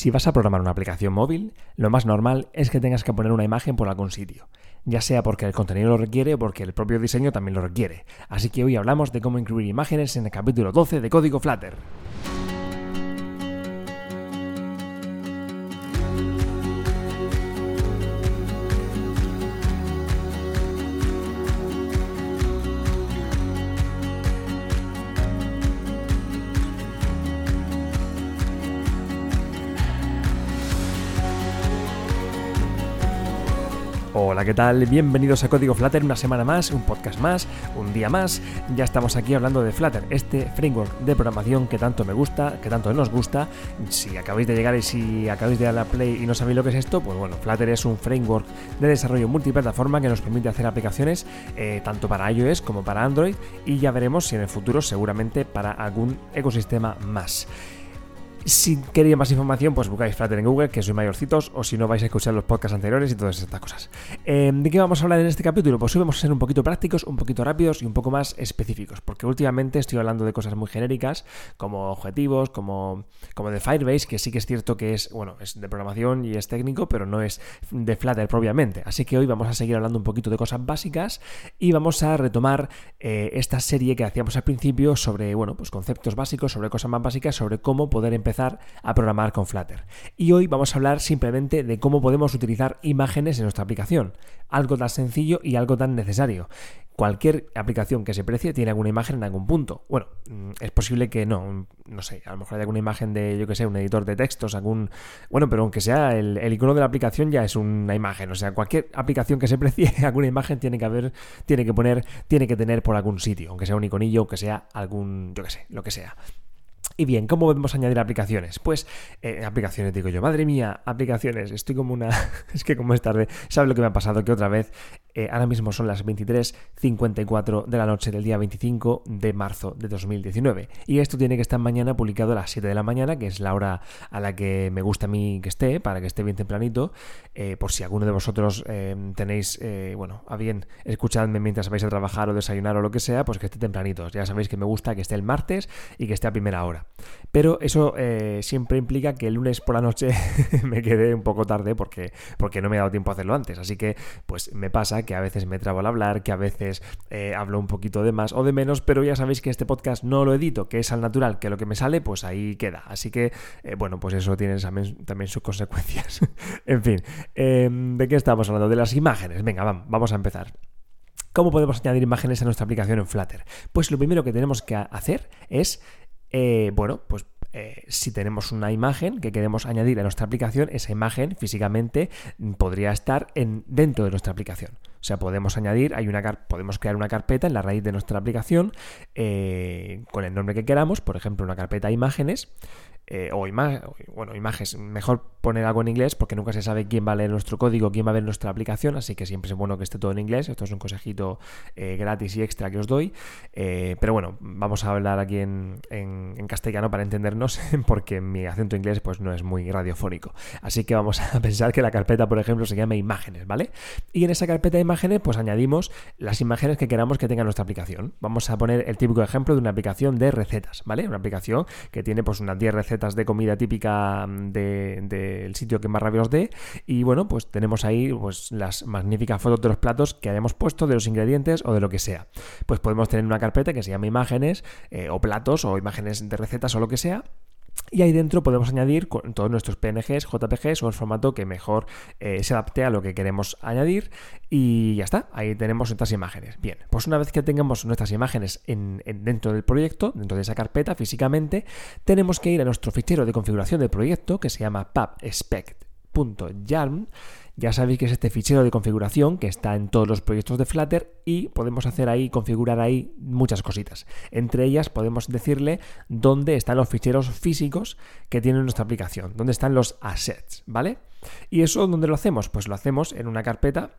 Si vas a programar una aplicación móvil, lo más normal es que tengas que poner una imagen por algún sitio, ya sea porque el contenido lo requiere o porque el propio diseño también lo requiere. Así que hoy hablamos de cómo incluir imágenes en el capítulo 12 de Código Flutter. Hola, ¿qué tal? Bienvenidos a Código Flutter, una semana más, un podcast más, un día más. Ya estamos aquí hablando de Flutter, este framework de programación que tanto me gusta, que tanto nos gusta. Si acabáis de llegar y si acabáis de dar la play y no sabéis lo que es esto, pues bueno, Flutter es un framework de desarrollo multiplataforma que nos permite hacer aplicaciones eh, tanto para iOS como para Android y ya veremos si en el futuro seguramente para algún ecosistema más. Si queréis más información, pues buscáis Flutter en Google, que soy mayorcitos, o si no vais a escuchar los podcasts anteriores y todas estas cosas. Em, ¿De qué vamos a hablar en este capítulo? Pues hoy vamos a ser un poquito prácticos, un poquito rápidos y un poco más específicos, porque últimamente estoy hablando de cosas muy genéricas, como objetivos, como, como de Firebase, que sí que es cierto que es, bueno, es de programación y es técnico, pero no es de Flutter propiamente. Así que hoy vamos a seguir hablando un poquito de cosas básicas y vamos a retomar eh, esta serie que hacíamos al principio sobre, bueno, pues conceptos básicos, sobre cosas más básicas, sobre cómo poder empezar a programar con Flutter. Y hoy vamos a hablar simplemente de cómo podemos utilizar imágenes en nuestra aplicación. Algo tan sencillo y algo tan necesario cualquier aplicación que se precie tiene alguna imagen en algún punto. Bueno, mm, es posible que no, no sé, a lo mejor hay alguna imagen de, yo que sé, un editor de textos, algún... Bueno, pero aunque sea el, icono de la aplicación ya es una imagen, o sea, cualquier aplicación que se precie, alguna imagen tiene que haber, tiene que poner, tiene que tener por algún sitio, aunque sea un iconillo, aunque sea algún, yo que sé, lo que sea. Y bien, ¿cómo podemos añadir aplicaciones? Pues eh, aplicaciones, digo yo, madre mía, aplicaciones, estoy como una... es que como es tarde, ¿sabes lo que me ha pasado? Que otra vez eh, ahora mismo son las 23.54 de la noche del día 25 de marzo de 2019. Y esto tiene que estar mañana publicado a las 7 de la mañana, que es la hora a la que me gusta a mí que esté, para que esté bien tempranito. Eh, por si alguno de vosotros eh, tenéis, bueno, a bien escuchadme mientras vais a trabajar o desayunar o lo que sea, pues que esté tempranito. Ya sabéis que me gusta que esté el martes y que esté a primera hora. Pero eso siempre implica que el lunes por la noche me quede un poco tarde porque, porque no me he dado tiempo a hacerlo antes. Así que, pues me pasa que a veces me trabo al hablar, que a veces eh, hablo un poquito de más o de menos, pero ya sabéis que este podcast no lo edito, que es al natural, que lo que me sale, pues ahí queda. Así que, eh, bueno, pues eso tiene también, sus consecuencias. en fin, em, ¿de qué estamos hablando? De las imágenes. Venga, vamos, a empezar. ¿Cómo podemos añadir imágenes a nuestra aplicación en Flutter? Pues lo primero que tenemos que hacer es, eh, bueno, pues si tenemos una imagen que queremos añadir a nuestra aplicación, esa imagen físicamente podría estar en, dentro de nuestra aplicación. O sea, podemos añadir, hay una podemos crear una carpeta en la raíz de nuestra aplicación eh, con el nombre que queramos, por ejemplo, una carpeta imágenes, eh, o bueno, imágenes, mejor poner algo en inglés porque nunca se sabe quién va a leer nuestro código, quién va a ver nuestra aplicación, así que siempre es bueno que esté todo en inglés. Esto es un consejito eh, gratis y extra que os doy. Eh, pero bueno, vamos a hablar aquí en, castellano para entendernos porque mi acento inglés pues no es muy radiofónico. Así que vamos a pensar que la carpeta, por ejemplo, se llama imágenes, ¿vale? Y en esa carpeta de imágenes pues añadimos las imágenes que queramos que tenga nuestra aplicación. Vamos a poner el típico ejemplo de una aplicación de recetas, ¿vale? Una aplicación que tiene pues unas 10 recetas de comida típica del sitio que más rabia os dé. Y bueno, pues tenemos ahí pues, las magníficas fotos de los platos que hayamos puesto, de los ingredientes o de lo que sea. Pues podemos tener una carpeta que se llama imágenes eh, o platos o imágenes de recetas o lo que sea. Y ahí dentro podemos añadir todos nuestros PNGs, JPGs o el formato que mejor eh, se adapte a lo que queremos añadir. Y ya está, ahí tenemos nuestras imágenes. Bien, pues una vez que tengamos nuestras imágenes en, dentro del proyecto, dentro de esa carpeta físicamente, tenemos que ir a nuestro fichero de configuración del proyecto que se llama pubspec.yarn ya sabéis que es este fichero de configuración que está en todos los proyectos de Flutter y podemos hacer ahí, configurar ahí muchas cositas. Entre ellas podemos decirle dónde están los ficheros físicos que tiene nuestra aplicación, dónde están los assets, ¿vale? ¿Y eso dónde lo hacemos? Pues lo hacemos en una carpeta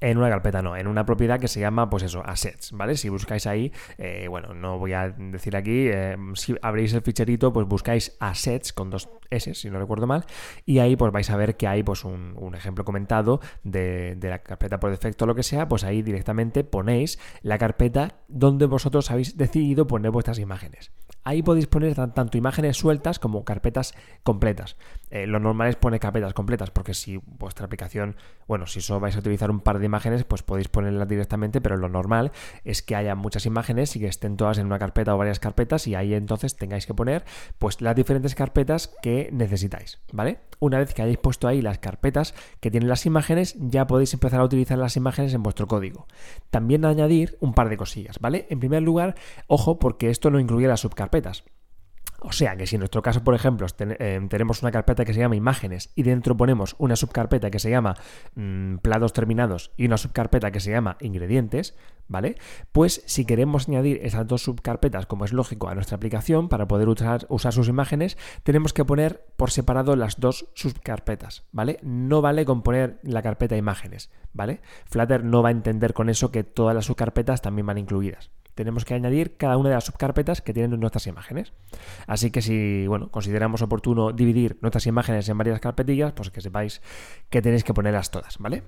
en una carpeta no, en una propiedad que se llama, pues eso, assets, ¿vale? Si buscáis ahí, eh, bueno, no voy a decir aquí, eh, si abrís el ficherito, pues buscáis assets con dos S, si no recuerdo mal, y ahí pues vais a ver que hay pues un, ejemplo comentado de, de, la carpeta por defecto o lo que sea, pues ahí directamente ponéis la carpeta donde vosotros habéis decidido poner vuestras imágenes. Ahí podéis poner tanto imágenes sueltas como carpetas completas. Eh, lo normal es poner carpetas completas, porque si vuestra aplicación, bueno, si solo vais a utilizar un par de imágenes, pues podéis ponerlas directamente, pero lo normal es que haya muchas imágenes y que estén todas en una carpeta o varias carpetas y ahí entonces tengáis que poner pues las diferentes carpetas que necesitáis, ¿vale? Una vez que hayáis puesto ahí las carpetas que tienen las imágenes, ya podéis empezar a utilizar las imágenes en vuestro código. También añadir un par de cosillas, ¿vale? En primer lugar, ojo, porque esto no incluye las subcarpetas. O sea que si en nuestro caso, por ejemplo, eh, tenemos una carpeta que se llama imágenes y dentro ponemos una subcarpeta que se llama mm, platos terminados y una subcarpeta que se llama ingredientes, ¿vale? Pues si queremos añadir esas dos subcarpetas, como es lógico, a nuestra aplicación para poder usar, usar sus imágenes, tenemos que poner por separado las dos subcarpetas, ¿vale? No vale con poner la carpeta imágenes, ¿vale? Flutter no va a entender con eso que todas las subcarpetas también van incluidas tenemos que añadir cada una de las subcarpetas que tienen nuestras imágenes. Así que si bueno, consideramos oportuno dividir nuestras imágenes en varias carpetillas, pues que sepáis que tenéis que ponerlas todas, ¿vale?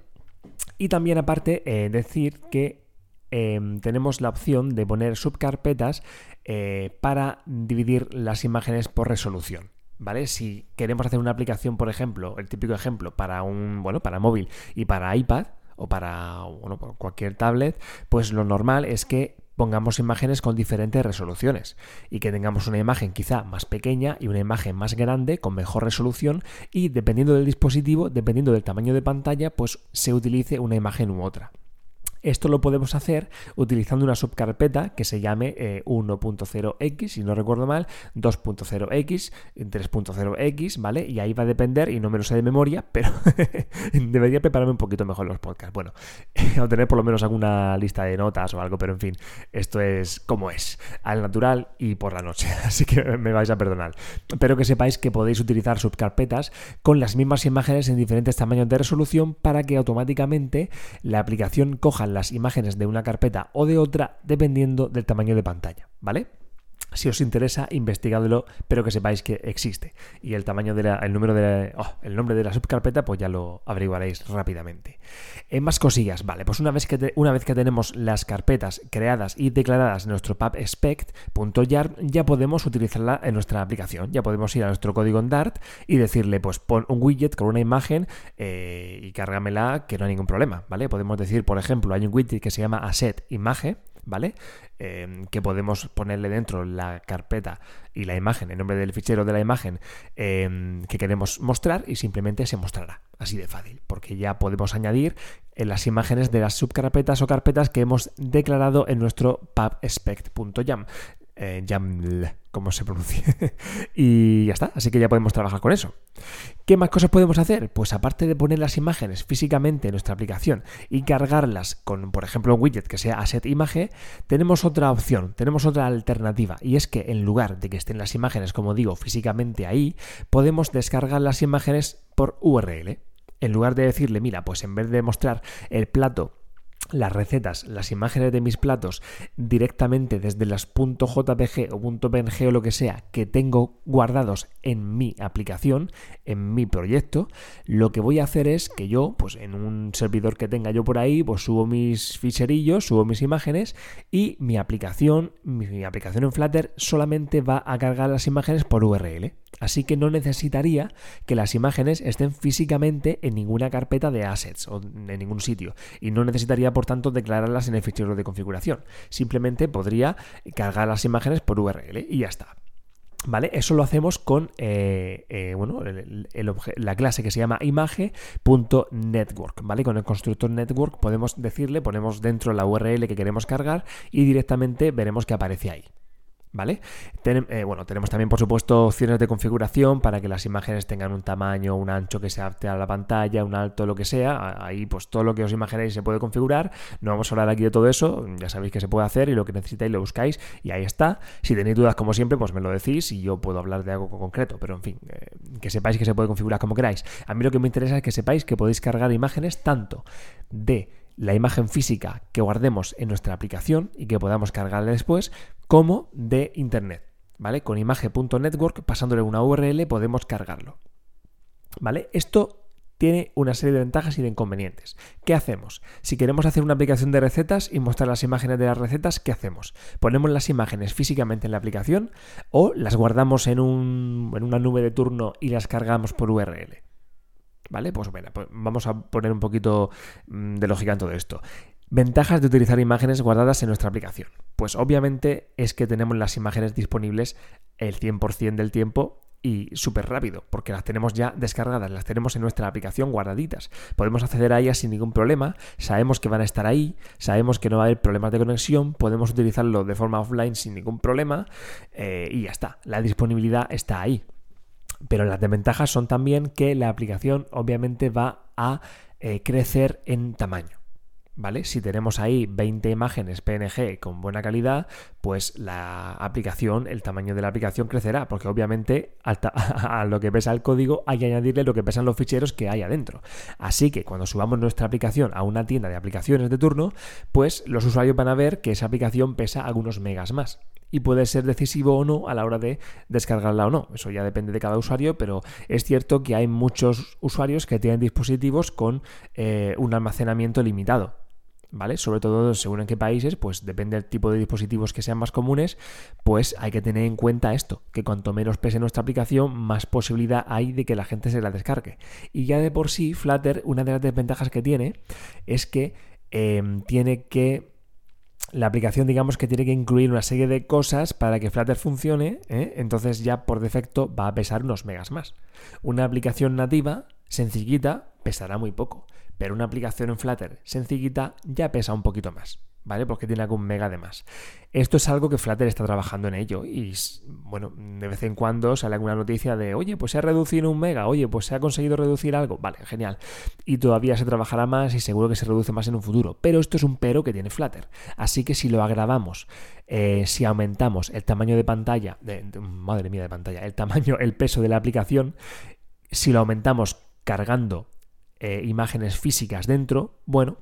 Y también aparte eh, decir que em, tenemos la opción de poner subcarpetas eh, para dividir las imágenes por resolución. ¿Vale? Si queremos hacer una aplicación, por ejemplo, el típico ejemplo para un, bueno, para móvil y para iPad, o para bueno, cualquier tablet, pues lo normal es que pongamos imágenes con diferentes resoluciones y que tengamos una imagen quizá más pequeña y una imagen más grande con mejor resolución y dependiendo del dispositivo, dependiendo del tamaño de pantalla, pues se utilice una imagen u otra. Esto lo podemos hacer utilizando una subcarpeta que se llame 1.0x, eh, si no recuerdo mal, 2.0x, 3.0x, ¿vale? Y ahí va a depender, y no me lo sé de memoria, pero debería prepararme un poquito mejor los podcasts. Bueno, o tener por lo menos alguna lista de notas o algo, pero en fin, esto es como es, al natural y por la noche, así que me vais a perdonar. Pero que sepáis que podéis utilizar subcarpetas con las mismas imágenes en diferentes tamaños de resolución para que automáticamente la aplicación coja las imágenes de una carpeta o de otra dependiendo del tamaño de pantalla, ¿vale? Si os interesa, investigadlo, pero que sepáis que existe. Y el tamaño de el número de oh, el nombre de la subcarpeta, pues ya lo averiguaréis rápidamente. En eh, más cosillas, vale, pues una vez que una vez que tenemos las carpetas creadas y declaradas en nuestro pubspect.jar, ya podemos utilizarla en nuestra aplicación. Ya podemos ir a nuestro código en Dart y decirle, pues pon un widget con una imagen eh, y cárgamela, que no hay ningún problema, ¿vale? Podemos decir, por ejemplo, hay un widget que se llama asset imagen ¿vale? Em, que podemos ponerle dentro la carpeta y la imagen, el nombre del fichero de la imagen em, que queremos mostrar y simplemente se mostrará. Así de fácil, porque ya podemos añadir en las imágenes de las subcarpetas o carpetas que hemos declarado en nuestro pubspect.jam eh, YAML, como se pronuncia. y ya está, así que ya podemos trabajar con eso. ¿Qué más cosas podemos hacer? Pues aparte de poner las imágenes físicamente en nuestra aplicación y cargarlas con, por ejemplo, un widget que sea asset imagen, tenemos otra opción, tenemos otra alternativa, y es que en lugar de que estén las imágenes, como digo, físicamente ahí, podemos descargar las imágenes por URL. En lugar de decirle, mira, pues en vez de mostrar el plato las recetas, las imágenes de mis platos directamente desde las .jpg o .png o lo que sea que tengo guardados en mi aplicación, en mi proyecto, lo que voy a hacer es que yo, pues en un servidor que tenga yo por ahí, pues subo mis ficherillos, subo mis imágenes y mi aplicación, mi aplicación en Flutter solamente va a cargar las imágenes por URL. Así que no necesitaría que las imágenes estén físicamente en ninguna carpeta de assets o en ningún sitio. Y no necesitaría, por tanto, declararlas en el fichero de configuración. Simplemente podría cargar las imágenes por URL y ya está. ¿Vale? Eso lo hacemos con eh, eh, bueno, la clase que se llama imagen.network. ¿vale? Con el constructor network podemos decirle, ponemos dentro la URL que queremos cargar y directamente veremos que aparece ahí. ¿Vale? Eh, bueno, tenemos también, por supuesto, opciones de configuración para que las imágenes tengan un tamaño, un ancho que se adapte a la pantalla, un alto, lo que sea. Ahí, pues todo lo que os imaginéis se puede configurar. No vamos a hablar aquí de todo eso, ya sabéis que se puede hacer y lo que necesitáis lo buscáis y ahí está. Si tenéis dudas, como siempre, pues me lo decís y yo puedo hablar de algo concreto, pero en fin, eh, que sepáis que se puede configurar como queráis. A mí lo que me interesa es que sepáis que podéis cargar imágenes tanto de la imagen física que guardemos en nuestra aplicación y que podamos cargarla después, como de Internet. ¿Vale? Con imagen.network, pasándole una URL, podemos cargarlo. ¿Vale? Esto tiene una serie de ventajas y de inconvenientes. ¿Qué hacemos? Si queremos hacer una aplicación de recetas y mostrar las imágenes de las recetas, ¿qué hacemos? ¿Ponemos las imágenes físicamente en la aplicación o las guardamos en, en una nube de turno y las cargamos por URL? ¿Vale? Pues bueno, pues vamos a poner un poquito mm, de lógica en todo esto. Ventajas de utilizar imágenes guardadas en nuestra aplicación. Pues obviamente es que tenemos las imágenes disponibles el 100% del tiempo y súper rápido, porque las tenemos ya descargadas, las tenemos en nuestra aplicación guardaditas. Podemos acceder a ellas sin ningún problema, sabemos que van a estar ahí, sabemos que no va a haber problemas de conexión, podemos utilizarlo de forma offline sin ningún problema eh, y ya está, la disponibilidad está ahí. Pero las desventajas son también que la aplicación obviamente va a eh, crecer en tamaño. ¿Vale? Si tenemos ahí 20 imágenes PNG con buena calidad, pues la aplicación, el tamaño de la aplicación crecerá, porque obviamente a lo que pesa el código hay que añadirle lo que pesan los ficheros que hay adentro. Así que cuando subamos nuestra aplicación a una tienda de aplicaciones de turno, pues los usuarios van a ver que esa aplicación pesa algunos megas más y puede ser decisivo o no a la hora de descargarla o no. Eso ya depende de cada usuario, pero es cierto que hay muchos usuarios que tienen dispositivos con eh, un almacenamiento limitado. ¿vale? Sobre todo según en qué países, pues depende del tipo de dispositivos que sean más comunes, pues hay que tener en cuenta esto, que cuanto menos pese nuestra aplicación, más posibilidad hay de que la gente se la descargue. Y ya de por sí, Flutter, una de las desventajas que tiene es que em, tiene que la aplicación digamos que tiene que incluir una serie de cosas para que Flutter funcione, ¿eh? entonces ya por defecto va a pesar unos megas más. Una aplicación nativa, sencillita, pesará muy poco pero una aplicación en Flutter sencillita ya pesa un poquito más. ¿Vale? Porque tiene algún mega de más. Esto es algo que Flutter está trabajando en ello. Y bueno, de vez en cuando sale alguna noticia de, oye, pues se ha reducido un mega, oye, pues se ha conseguido reducir algo. Vale, genial. Y todavía se trabajará más y seguro que se reduce más en un futuro. Pero esto es un pero que tiene Flutter. Así que si lo agravamos, eh, si aumentamos el tamaño de pantalla, madre mía de pantalla, el tamaño, el peso de la aplicación, si lo aumentamos cargando eh, imágenes físicas dentro, bueno,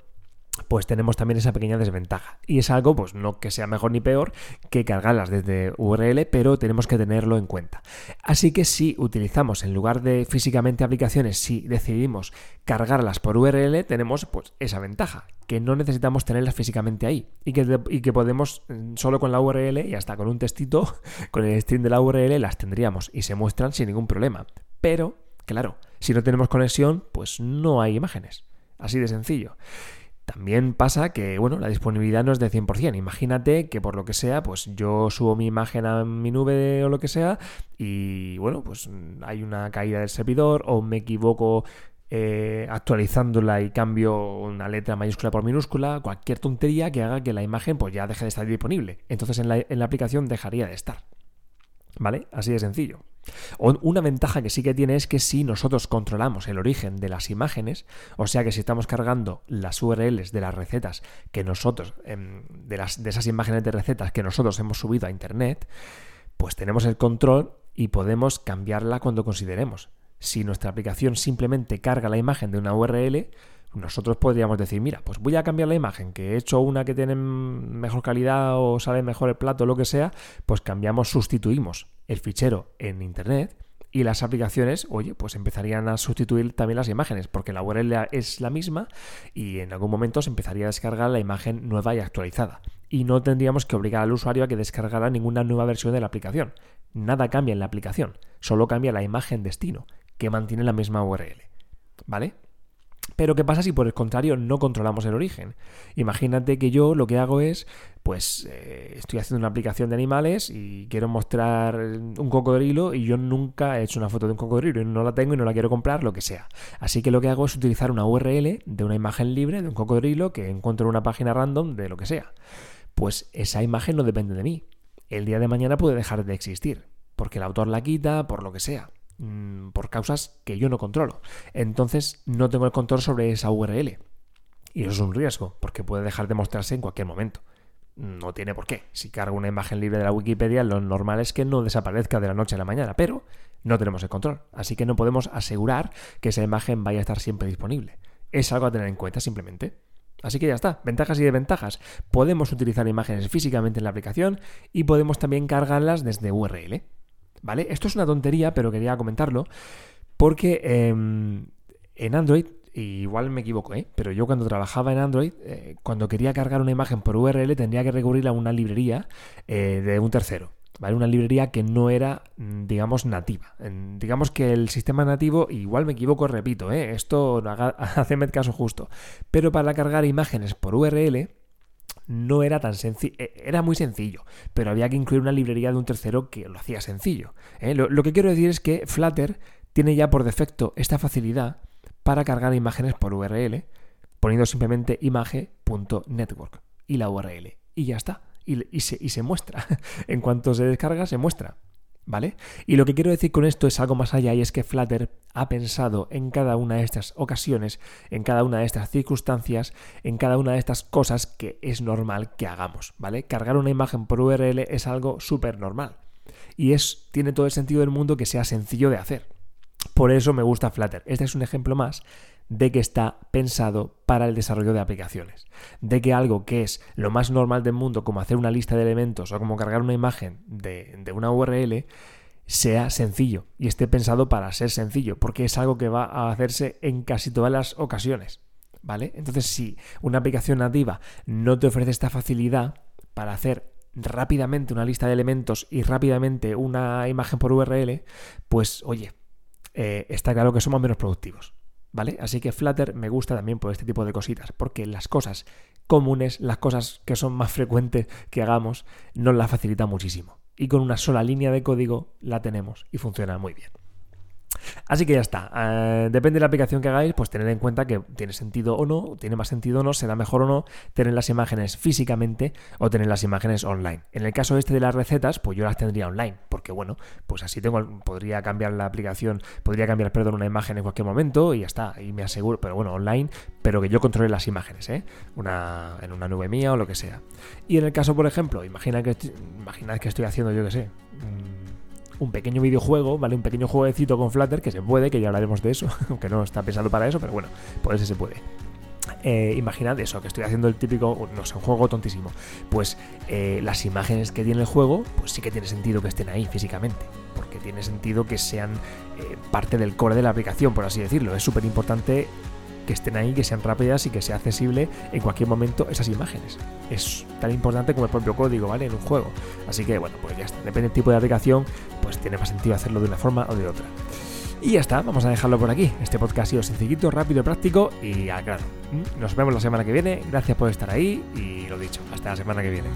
pues tenemos también esa pequeña desventaja. Y es algo, pues no que sea mejor ni peor que cargarlas desde URL, pero tenemos que tenerlo en cuenta. Así que si utilizamos en lugar de físicamente aplicaciones, si decidimos cargarlas por URL, tenemos pues esa ventaja, que no necesitamos tenerlas físicamente ahí y que, y que podemos mm, solo con la URL y hasta con un textito, con el string de la URL las tendríamos y se muestran sin ningún problema. Pero, claro, si no tenemos conexión, pues no hay imágenes. Así de sencillo. También pasa que, bueno, la disponibilidad no es de 100%. Imagínate que por lo que sea, pues yo subo mi imagen a mi nube o lo que sea y, bueno, pues hay una caída del servidor o me equivoco eh, actualizándola y cambio una letra mayúscula por minúscula, cualquier tontería que haga que la imagen pues ya deje de estar disponible. Entonces en la, en la aplicación dejaría de estar. ¿Vale? Así de sencillo. Una ventaja que sí que tiene es que si nosotros controlamos el origen de las imágenes, o sea que si estamos cargando las URLs de las recetas que nosotros, em, de, las, de esas imágenes de recetas que nosotros hemos subido a Internet, pues tenemos el control y podemos cambiarla cuando consideremos. Si nuestra aplicación simplemente carga la imagen de una URL, nosotros podríamos decir, mira, pues voy a cambiar la imagen, que he hecho una que tiene mejor calidad o sale mejor el plato lo que sea, pues cambiamos, sustituimos el fichero en Internet y las aplicaciones, oye, pues empezarían a sustituir también las imágenes, porque la URL es la misma y en algún momento se empezaría a descargar la imagen nueva y actualizada. Y no tendríamos que obligar al usuario a que descargara ninguna nueva versión de la aplicación. Nada cambia en la aplicación, solo cambia la imagen destino, que mantiene la misma URL. ¿Vale? Pero ¿qué pasa si por el contrario no controlamos el origen? Imagínate que yo lo que hago es, pues eh, estoy haciendo una aplicación de animales y quiero mostrar un cocodrilo y yo nunca he hecho una foto de un cocodrilo y no la tengo y no la quiero comprar, lo que sea. Así que lo que hago es utilizar una URL de una imagen libre de un cocodrilo que encuentro en una página random de lo que sea. Pues esa imagen no depende de mí. El día de mañana puede dejar de existir, porque el autor la quita, por lo que sea. Mm, por causas que yo no controlo. Entonces no tengo el control sobre esa URL. Y eso es un riesgo, porque puede dejar de mostrarse en cualquier momento. No tiene por qué. Si cargo una imagen libre de la Wikipedia, lo normal es que no desaparezca de la noche a la mañana, pero no tenemos el control. Así que no podemos asegurar que esa imagen vaya a estar siempre disponible. Es algo a tener en cuenta simplemente. Así que ya está, ventajas y desventajas. Podemos utilizar imágenes físicamente en la aplicación y podemos también cargarlas desde URL. ¿Vale? Esto es una tontería, pero quería comentarlo porque em, en Android, igual me equivoco, ¿eh? pero yo cuando trabajaba en Android, eh, cuando quería cargar una imagen por URL tendría que recurrir a una librería eh, de un tercero. ¿Vale? Una librería que no era, mm, digamos, nativa. digamos que el sistema nativo, igual me equivoco, repito, ¿eh? esto hacedme caso justo. Pero para cargar imágenes por URL, no era tan sencillo, e, era muy sencillo, pero había que incluir una librería de un tercero que lo hacía sencillo. ¿eh? Lo, que quiero decir es que Flutter tiene ya por defecto esta facilidad para cargar imágenes por URL, poniendo simplemente image.network y la URL. Y ya está. Y, se, y se muestra. en cuanto se descarga, se muestra. ¿Vale? Y lo que quiero decir con esto es algo más allá y es que Flutter ha pensado en cada una de estas ocasiones, en cada una de estas circunstancias, en cada una de estas cosas que es normal que hagamos, ¿vale? Cargar una imagen por URL es algo súper normal y es, tiene todo el sentido del mundo que sea sencillo de hacer. Por eso me gusta Flutter. Este es un ejemplo más de que está pensado para el desarrollo de aplicaciones. De que algo que es lo más normal del mundo, como hacer una lista de elementos o como cargar una imagen de, una URL, sea sencillo y esté pensado para ser sencillo, porque es algo que va a hacerse en casi todas las ocasiones. ¿Vale? Entonces, si una aplicación nativa no te ofrece esta facilidad para hacer rápidamente una lista de elementos y rápidamente una imagen por URL, pues oye, eh, está claro que somos menos productivos. ¿Vale? Así que Flutter me gusta también por este tipo de cositas, porque las cosas comunes, las cosas que son más frecuentes que hagamos, nos la facilita muchísimo. Y con una sola línea de código la tenemos y funciona muy bien. Así que ya está. Eh, depende de la aplicación que hagáis, pues tener en cuenta que tiene sentido o no, tiene más sentido o no, será mejor o no tener las imágenes físicamente o tener las imágenes online. En el caso este de las recetas, pues yo las tendría online, porque bueno, pues así tengo, podría cambiar la aplicación, podría cambiar, perdón, una imagen en cualquier momento y ya está, y me aseguro, pero bueno, online, pero que yo controle las imágenes, ¿eh? Una, en una nube mía o lo que sea. Y en el caso, por ejemplo, imagina que, imaginad que estoy haciendo, yo que sé, un pequeño videojuego, ¿vale? Un pequeño jueguecito con Flutter, que se puede, que ya hablaremos de eso, aunque no está pensado para eso, pero bueno, pues se puede. Eh, imaginad eso, que estoy haciendo el típico, no sé, un juego tontísimo. Pues eh, las imágenes que tiene el juego, pues sí que tiene sentido que estén ahí físicamente, porque tiene sentido que sean eh, parte del core de la aplicación, por así decirlo. Es súper importante que estén ahí, que sean rápidas y que sea accesible en cualquier momento esas imágenes. Es tan importante como el propio código, ¿vale? En un juego. Así que bueno, pues ya está. Depende del tipo de aplicación, pues tiene más sentido hacerlo de una forma o de otra. Y ya está, vamos a dejarlo por aquí. Este podcast ha sido sencillito, rápido, práctico y claro. Nos vemos la semana que viene. Gracias por estar ahí y lo dicho, hasta la semana que viene.